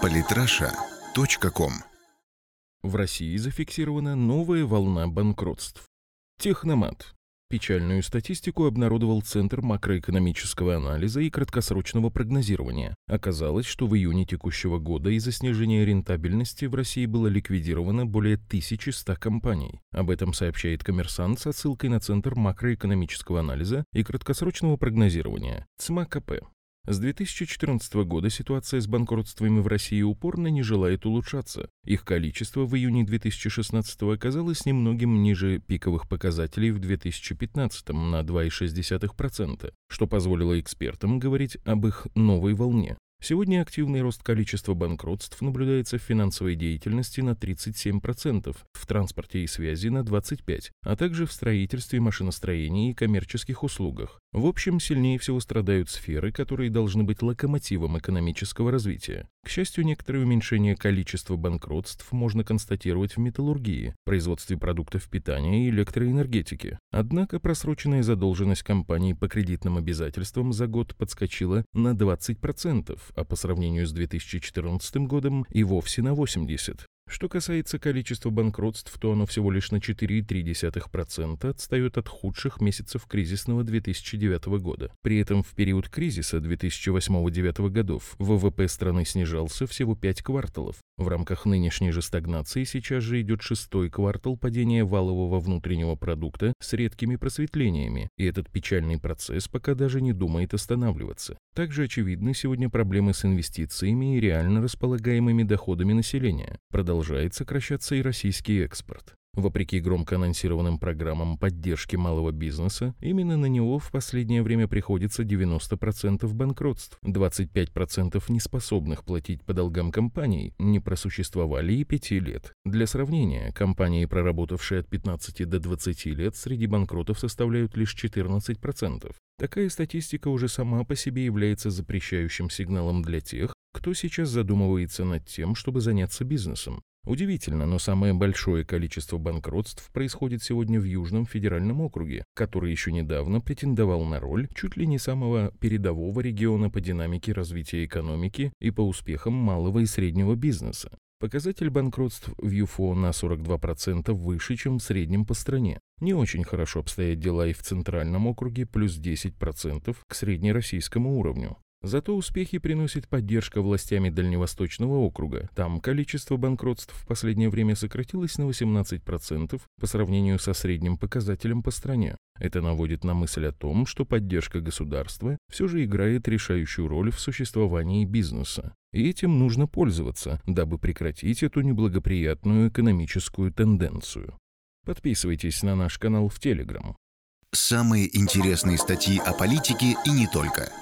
Политраша.ком В России зафиксирована новая волна банкротств. Техномат. Печальную статистику обнародовал Центр макроэкономического анализа и краткосрочного прогнозирования. Оказалось, что в июне текущего года из-за снижения рентабельности в России было ликвидировано более 1100 компаний. Об этом сообщает коммерсант со ссылкой на Центр макроэкономического анализа и краткосрочного прогнозирования ЦМАКП. С 2014 года ситуация с банкротствами в России упорно не желает улучшаться. Их количество в июне 2016 оказалось немногим ниже пиковых показателей в 2015 на 2,6%, что позволило экспертам говорить об их новой волне. Сегодня активный рост количества банкротств наблюдается в финансовой деятельности на 37%, в транспорте и связи на 25%, а также в строительстве, машиностроении и коммерческих услугах. В общем, сильнее всего страдают сферы, которые должны быть локомотивом экономического развития. К счастью, некоторое уменьшение количества банкротств можно констатировать в металлургии, производстве продуктов питания и электроэнергетике. Однако просроченная задолженность компаний по кредитным обязательствам за год подскочила на 20%, а по сравнению с 2014 годом и вовсе на 80%. Что касается количества банкротств, то оно всего лишь на 4,3% отстает от худших месяцев кризисного 2009 года. При этом в период кризиса 2008-2009 годов ВВП страны снижался всего 5 кварталов. В рамках нынешней же стагнации сейчас же идет шестой квартал падения валового внутреннего продукта с редкими просветлениями, и этот печальный процесс пока даже не думает останавливаться. Также очевидны сегодня проблемы с инвестициями и реально располагаемыми доходами населения. Продолжает сокращаться и российский экспорт. Вопреки громко анонсированным программам поддержки малого бизнеса, именно на него в последнее время приходится 90% банкротств. 25% неспособных платить по долгам компаний не просуществовали и 5 лет. Для сравнения, компании, проработавшие от 15 до 20 лет, среди банкротов составляют лишь 14%. Такая статистика уже сама по себе является запрещающим сигналом для тех, кто сейчас задумывается над тем, чтобы заняться бизнесом. Удивительно, но самое большое количество банкротств происходит сегодня в Южном федеральном округе, который еще недавно претендовал на роль чуть ли не самого передового региона по динамике развития экономики и по успехам малого и среднего бизнеса. Показатель банкротств в ЮФО на 42% выше, чем в среднем по стране. Не очень хорошо обстоят дела и в Центральном округе, плюс 10% к среднероссийскому уровню. Зато успехи приносит поддержка властями Дальневосточного округа. Там количество банкротств в последнее время сократилось на 18% по сравнению со средним показателем по стране. Это наводит на мысль о том, что поддержка государства все же играет решающую роль в существовании бизнеса. И этим нужно пользоваться, дабы прекратить эту неблагоприятную экономическую тенденцию. Подписывайтесь на наш канал в Телеграм. Самые интересные статьи о политике и не только –